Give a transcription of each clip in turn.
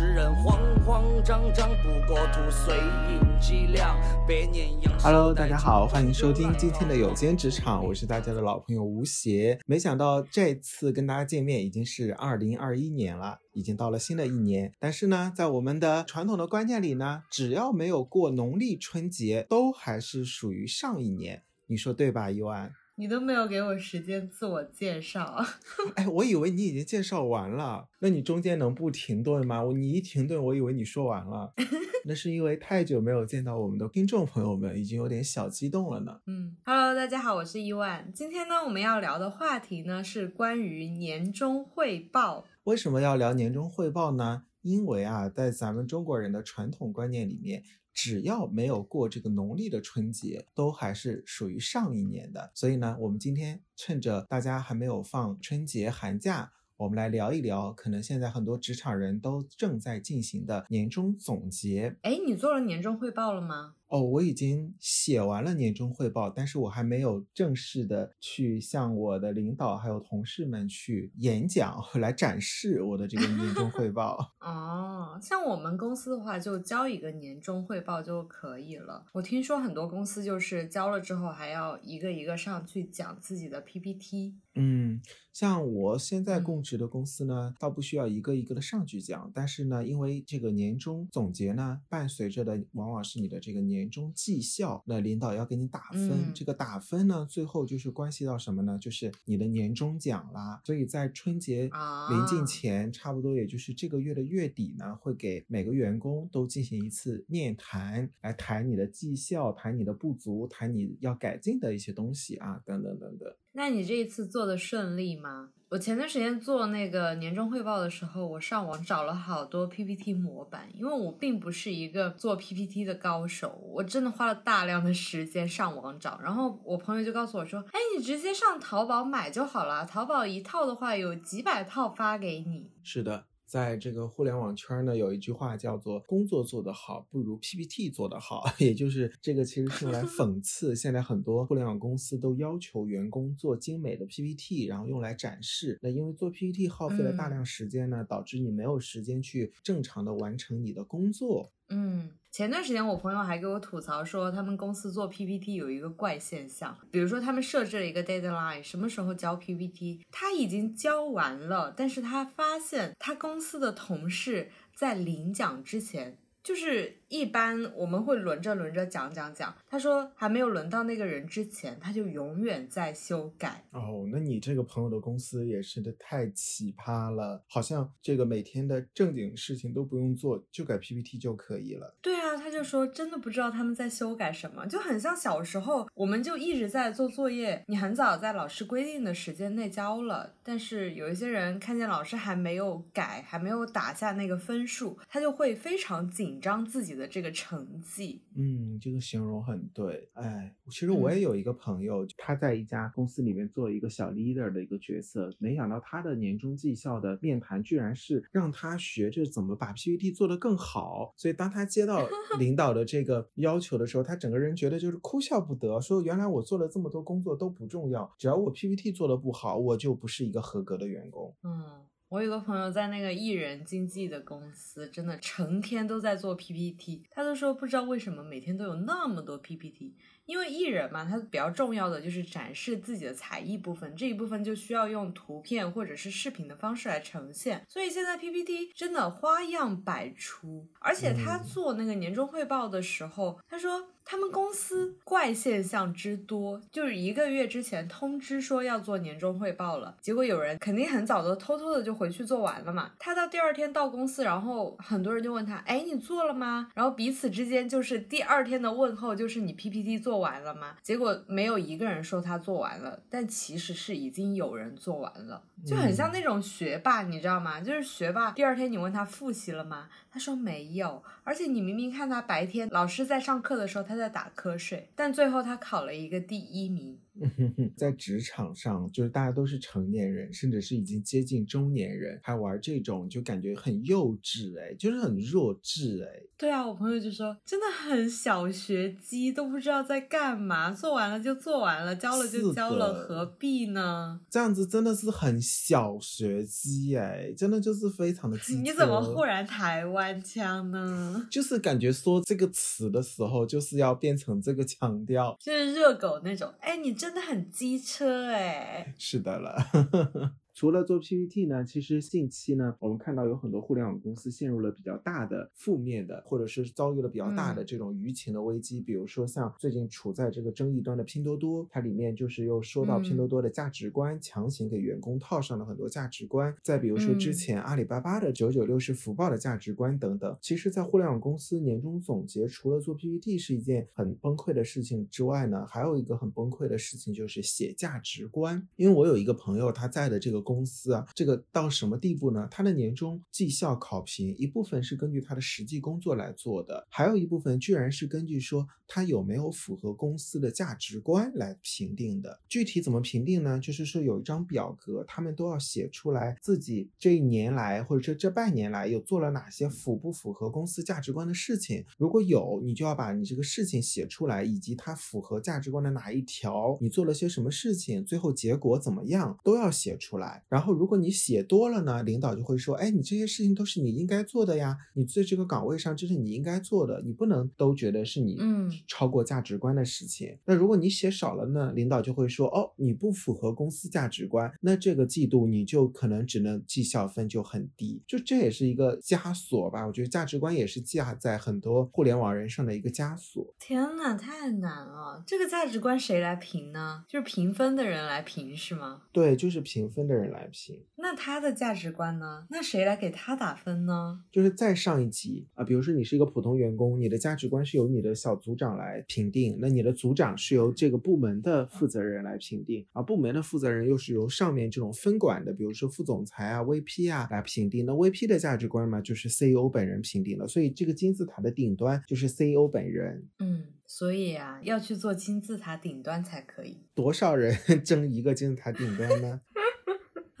世人慌慌张张，不过图碎银几两。百年杨 Hello，大家好，欢迎收听今天的有间职场，我是大家的老朋友吴邪。没想到这次跟大家见面已经是二零二一年了，已经到了新的一年。但是呢，在我们的传统的观念里呢，只要没有过农历春节，都还是属于上一年。你说对吧，伊万？你都没有给我时间自我介绍，哎，我以为你已经介绍完了，那你中间能不停顿吗？我你一停顿，我以为你说完了，那是因为太久没有见到我们的听众朋友们，已经有点小激动了呢。嗯，Hello，大家好，我是伊万。今天呢，我们要聊的话题呢是关于年终汇报。为什么要聊年终汇报呢？因为啊，在咱们中国人的传统观念里面。只要没有过这个农历的春节，都还是属于上一年的。所以呢，我们今天趁着大家还没有放春节寒假，我们来聊一聊，可能现在很多职场人都正在进行的年终总结。哎，你做了年终汇报了吗？哦，我已经写完了年终汇报，但是我还没有正式的去向我的领导还有同事们去演讲，来展示我的这个年终汇报。哦，像我们公司的话，就交一个年终汇报就可以了。我听说很多公司就是交了之后，还要一个一个上去讲自己的 PPT。嗯，像我现在供职的公司呢，倒不需要一个一个的上去讲，但是呢，因为这个年终总结呢，伴随着的往往是你的这个年终绩效，那领导要给你打分，这个打分呢，最后就是关系到什么呢？就是你的年终奖啦。所以在春节临近前，差不多也就是这个月的月底呢，会给每个员工都进行一次面谈，来谈你的绩效，谈你的不足，谈你要改进的一些东西啊，等等等等。那你这一次做的顺利吗？我前段时间做那个年终汇报的时候，我上网找了好多 PPT 模板，因为我并不是一个做 PPT 的高手，我真的花了大量的时间上网找。然后我朋友就告诉我说：“哎，你直接上淘宝买就好了，淘宝一套的话有几百套发给你。”是的。在这个互联网圈呢，有一句话叫做“工作做得好不如 PPT 做得好”，也就是这个其实是用来 讽刺现在很多互联网公司都要求员工做精美的 PPT，然后用来展示。那因为做 PPT 耗费了大量时间呢，导致你没有时间去正常的完成你的工作。嗯。前段时间我朋友还给我吐槽说，他们公司做 PPT 有一个怪现象，比如说他们设置了一个 deadline，什么时候交 PPT，他已经交完了，但是他发现他公司的同事在领奖之前。就是一般我们会轮着轮着讲讲讲，他说还没有轮到那个人之前，他就永远在修改。哦，那你这个朋友的公司也是的太奇葩了，好像这个每天的正经事情都不用做，就改 PPT 就可以了。对啊，他就说真的不知道他们在修改什么，就很像小时候我们就一直在做作业，你很早在老师规定的时间内交了，但是有一些人看见老师还没有改，还没有打下那个分数，他就会非常紧。张自己的这个成绩，嗯，这个形容很对。哎，其实我也有一个朋友，他在一家公司里面做一个小 leader 的一个角色，没想到他的年终绩效的面谈居然是让他学着怎么把 PPT 做得更好。所以当他接到 领导的这个要求的时候，他整个人觉得就是哭笑不得，说原来我做了这么多工作都不重要，只要我 PPT 做得不好，我就不是一个合格的员工。嗯。我有个朋友在那个艺人经纪的公司，真的成天都在做 PPT，他都说不知道为什么每天都有那么多 PPT。因为艺人嘛，他比较重要的就是展示自己的才艺部分，这一部分就需要用图片或者是视频的方式来呈现。所以现在 PPT 真的花样百出，而且他做那个年终汇报的时候，他说他们公司怪现象之多，就是一个月之前通知说要做年终汇报了，结果有人肯定很早的偷偷的就回去做完了嘛。他到第二天到公司，然后很多人就问他，哎，你做了吗？然后彼此之间就是第二天的问候，就是你 PPT 做。完了吗？结果没有一个人说他做完了，但其实是已经有人做完了，就很像那种学霸，你知道吗？就是学霸，第二天你问他复习了吗？他说没有，而且你明明看他白天老师在上课的时候，他在在打瞌睡，但最后他考了一个第一名。在职场上，就是大家都是成年人，甚至是已经接近中年人，还玩这种，就感觉很幼稚，哎，就是很弱智，哎。对啊，我朋友就说，真的很小学鸡，都不知道在干嘛，做完了就做完了，交了就交了，何必呢？这样子真的是很小学鸡，哎，真的就是非常的。你怎么忽然台湾腔呢？就是感觉说这个词的时候，就是要变成这个腔调，就是热狗那种，哎，你真。的很机车哎，是的了。除了做 PPT 呢，其实近期呢，我们看到有很多互联网公司陷入了比较大的负面的，或者是遭遇了比较大的这种舆情的危机。比如说像最近处在这个争议端的拼多多，它里面就是又说到拼多多的价值观，强行给员工套上了很多价值观。再比如说之前阿里巴巴的九九六是福报的价值观等等。其实，在互联网公司年终总结，除了做 PPT 是一件很崩溃的事情之外呢，还有一个很崩溃的事情就是写价值观。因为我有一个朋友，他在的这个。公司啊，这个到什么地步呢？他的年终绩效考评一部分是根据他的实际工作来做的，还有一部分居然是根据说他有没有符合公司的价值观来评定的。具体怎么评定呢？就是说有一张表格，他们都要写出来自己这一年来或者说这半年来有做了哪些符不符合公司价值观的事情。如果有，你就要把你这个事情写出来，以及它符合价值观的哪一条，你做了些什么事情，最后结果怎么样，都要写出来。然后，如果你写多了呢，领导就会说：“哎，你这些事情都是你应该做的呀，你在这个岗位上这是你应该做的，你不能都觉得是你嗯超过价值观的事情。”那如果你写少了呢，领导就会说：“哦，你不符合公司价值观，那这个季度你就可能只能绩效分就很低。”就这也是一个枷锁吧？我觉得价值观也是架在很多互联网人上的一个枷锁。天呐，太难了！这个价值观谁来评呢？就是评分的人来评是吗？对，就是评分的人。来评，那他的价值观呢？那谁来给他打分呢？就是再上一级啊，比如说你是一个普通员工，你的价值观是由你的小组长来评定，那你的组长是由这个部门的负责人来评定，而部门的负责人又是由上面这种分管的，比如说副总裁啊、VP 啊来评定。那 VP 的价值观嘛，就是 CEO 本人评定了，所以这个金字塔的顶端就是 CEO 本人。嗯，所以啊，要去做金字塔顶端才可以。多少人 争一个金字塔顶端呢？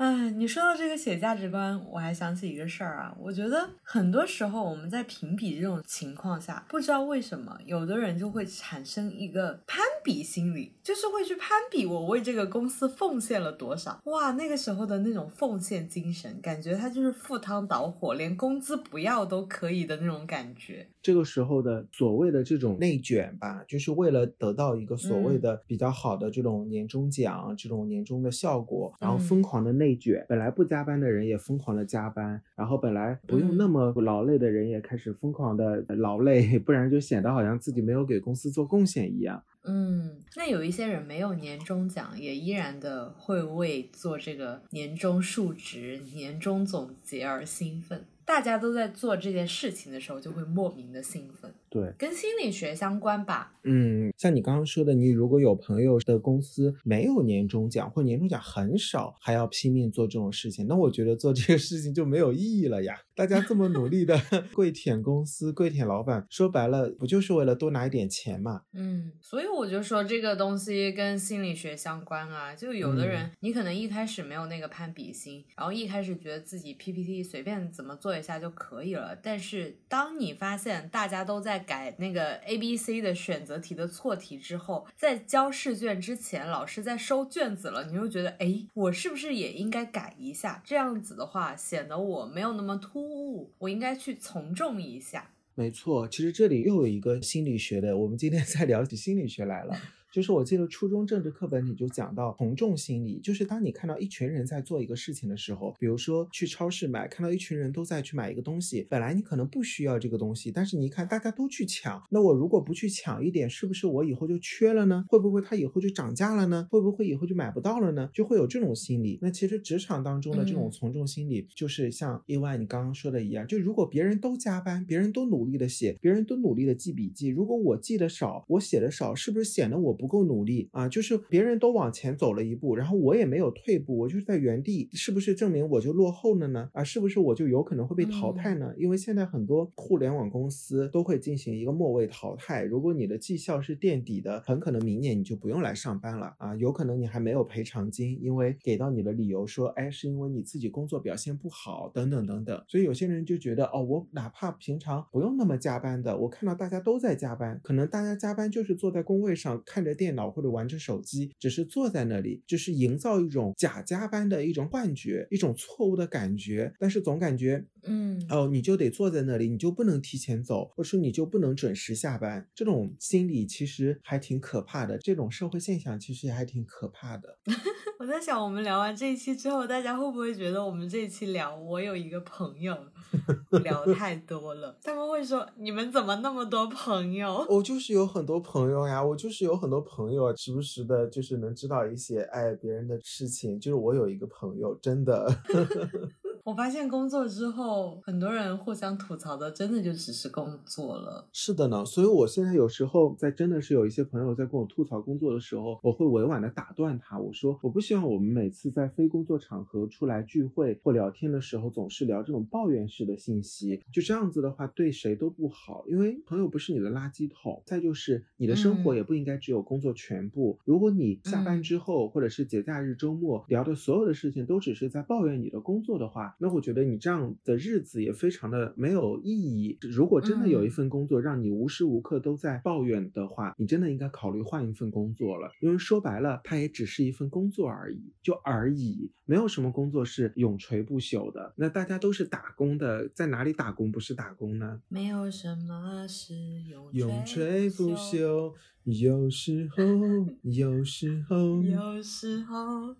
哎，你说到这个写价值观，我还想起一个事儿啊。我觉得很多时候我们在评比这种情况下，不知道为什么，有的人就会产生一个攀比心理，就是会去攀比我为这个公司奉献了多少。哇，那个时候的那种奉献精神，感觉他就是赴汤蹈火，连工资不要都可以的那种感觉。这个时候的所谓的这种内卷吧，就是为了得到一个所谓的比较好的这种年终奖、这种年终的效果，然后疯狂的内。内卷，本来不加班的人也疯狂的加班，然后本来不用那么劳累的人也开始疯狂的劳累，不然就显得好像自己没有给公司做贡献一样。嗯，那有一些人没有年终奖，也依然的会为做这个年终述职、年终总结而兴奋。大家都在做这件事情的时候，就会莫名的兴奋。对，跟心理学相关吧。嗯，像你刚刚说的，你如果有朋友的公司没有年终奖，或年终奖很少，还要拼命做这种事情，那我觉得做这个事情就没有意义了呀。大家这么努力的 跪舔公司、跪舔老板，说白了，不就是为了多拿一点钱嘛？嗯，所以我就说这个东西跟心理学相关啊。就有的人，你可能一开始没有那个攀比心，然后一开始觉得自己 PPT 随便怎么做一下就可以了。但是当你发现大家都在改那个 A、B、C 的选择题的错题之后，在交试卷之前，老师在收卷子了，你又觉得，哎，我是不是也应该改一下？这样子的话，显得我没有那么突兀，我应该去从众一下。没错，其实这里又有一个心理学的，我们今天在聊起心理学来了。就是我记得初中政治课本里就讲到从众心理，就是当你看到一群人在做一个事情的时候，比如说去超市买，看到一群人都在去买一个东西，本来你可能不需要这个东西，但是你一看大家都去抢，那我如果不去抢一点，是不是我以后就缺了呢？会不会它以后就涨价了呢？会不会以后就买不到了呢？就会有这种心理。那其实职场当中的这种从众心理，就是像意外你刚刚说的一样，就如果别人都加班，别人都努力的写，别人都努力的记笔记，如果我记得少，我写的少，是不是显得我？不够努力啊，就是别人都往前走了一步，然后我也没有退步，我就是在原地，是不是证明我就落后了呢？啊，是不是我就有可能会被淘汰呢？因为现在很多互联网公司都会进行一个末位淘汰，如果你的绩效是垫底的，很可能明年你就不用来上班了啊，有可能你还没有赔偿金，因为给到你的理由说，哎，是因为你自己工作表现不好，等等等等。所以有些人就觉得，哦，我哪怕平常不用那么加班的，我看到大家都在加班，可能大家加班就是坐在工位上看着电脑或者玩着手机，只是坐在那里，就是营造一种假加班的一种幻觉，一种错误的感觉。但是总感觉，嗯，哦，你就得坐在那里，你就不能提前走，或者说你就不能准时下班，这种心理其实还挺可怕的。这种社会现象其实也还挺可怕的。我在想，我们聊完这一期之后，大家会不会觉得我们这一期聊我有一个朋友 聊太多了？他们会说你们怎么那么多朋友？我就是有很多朋友呀，我就是有很多朋友，时不时的就是能知道一些哎别人的事情。就是我有一个朋友，真的。我发现工作之后，很多人互相吐槽的，真的就只是工作了。是的呢，所以我现在有时候在真的是有一些朋友在跟我吐槽工作的时候，我会委婉的打断他，我说我不希望我们每次在非工作场合出来聚会或聊天的时候，总是聊这种抱怨式的信息，就这样子的话对谁都不好，因为朋友不是你的垃圾桶。再就是你的生活也不应该只有工作全部。如果你下班之后或者是节假日周末聊的所有的事情都只是在抱怨你的工作的话，那我觉得你这样的日子也非常的没有意义。如果真的有一份工作让你无时无刻都在抱怨的话，你真的应该考虑换一份工作了。因为说白了，它也只是一份工作而已，就而已，没有什么工作是永垂不朽的。那大家都是打工的，在哪里打工不是打工呢？没有什么是永永垂不朽，有时候，有时候，有时候。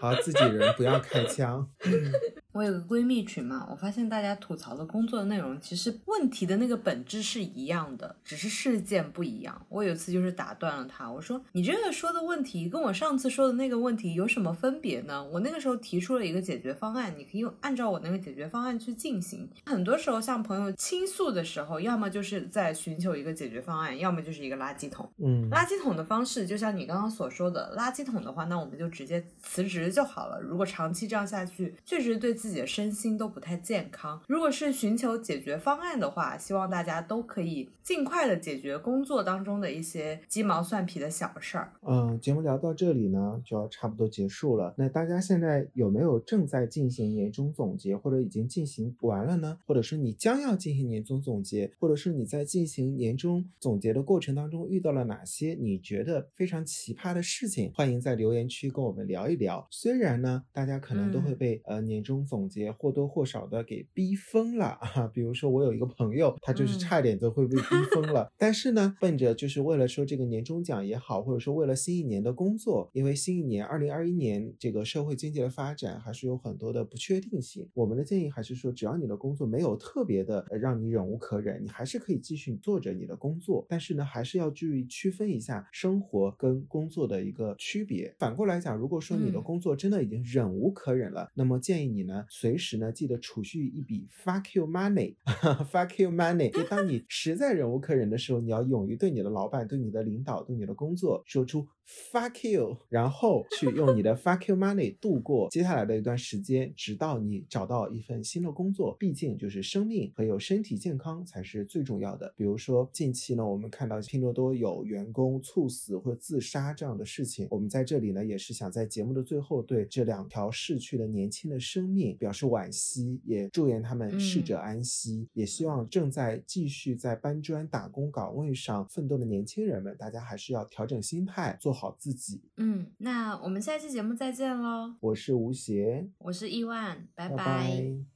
好，自己人不要开枪。我有个闺蜜群嘛，我发现大家吐槽的工作的内容，其实问题的那个本质是一样的，只是事件不一样。我有一次就是打断了她，我说：“你这个说的问题跟我上次说的那个问题有什么分别呢？我那个时候提出了一个解决方案，你可以按照我那个解决方案去进行。很多时候，向朋友倾诉的时候，要么就是在寻求一个解决方案，要么就是一个垃圾桶。嗯，垃圾桶的方式，就像你刚刚所说的，垃圾桶的话，那我们就直接辞职就好了。如果长期这样下去，确实对自己的身心都不太健康。如果是寻求解决方案的话，希望大家都可以尽快的解决工作当中的一些鸡毛蒜皮的小事儿。嗯，节目聊到这里呢，就要差不多结束了。那大家现在有没有正在进行年终总结，或者已经进行完了呢？或者是你将要进行年终总结，或者是你在进行年终总结的过程当中遇到了哪些你觉得非常奇葩的事情？欢迎在留言区跟我们聊一聊。虽然呢，大家可能都会被呃年终总结或多或少的给逼疯了啊。比如说我有一个朋友，他就是差点就会被逼疯了。但是呢，奔着就是为了说这个年终奖也好，或者说为了新一年的工作，因为新一年二零二一年这个社会经济的发展还是有很多的不确定性。我们的建议还是说，只要你的工作没有特别的让你忍无可忍，你还是可以继续做着你的工作。但是呢，还是要注意区分一下生活跟工作的一个区别。反过来讲，如果说你的工作真的已经忍无可忍了，那么建议你呢，随时呢记得储蓄一笔 fuck you money，fuck you money。就当你实在忍无可忍的时候，你要勇于对你的老板、对你的领导、对你的工作说出 fuck you，然后去用你的 fuck you money 度过接下来的一段时间，直到你找到一份新的工作。毕竟就是生命和有身体健康才是最重要的。比如说近期呢，我们看到拼多多有员工猝死或者自杀这样的事情，我们在这里呢也是想在节目的最后对这两条逝去的年轻的生命表示惋惜，也祝愿他们逝者安息。也希望正在继续在搬砖打工岗位上奋斗的年轻人们，大家还是要调整心态，做好自己。嗯，那我们下期节目再见喽！我是吴邪，我是亿万，拜拜拜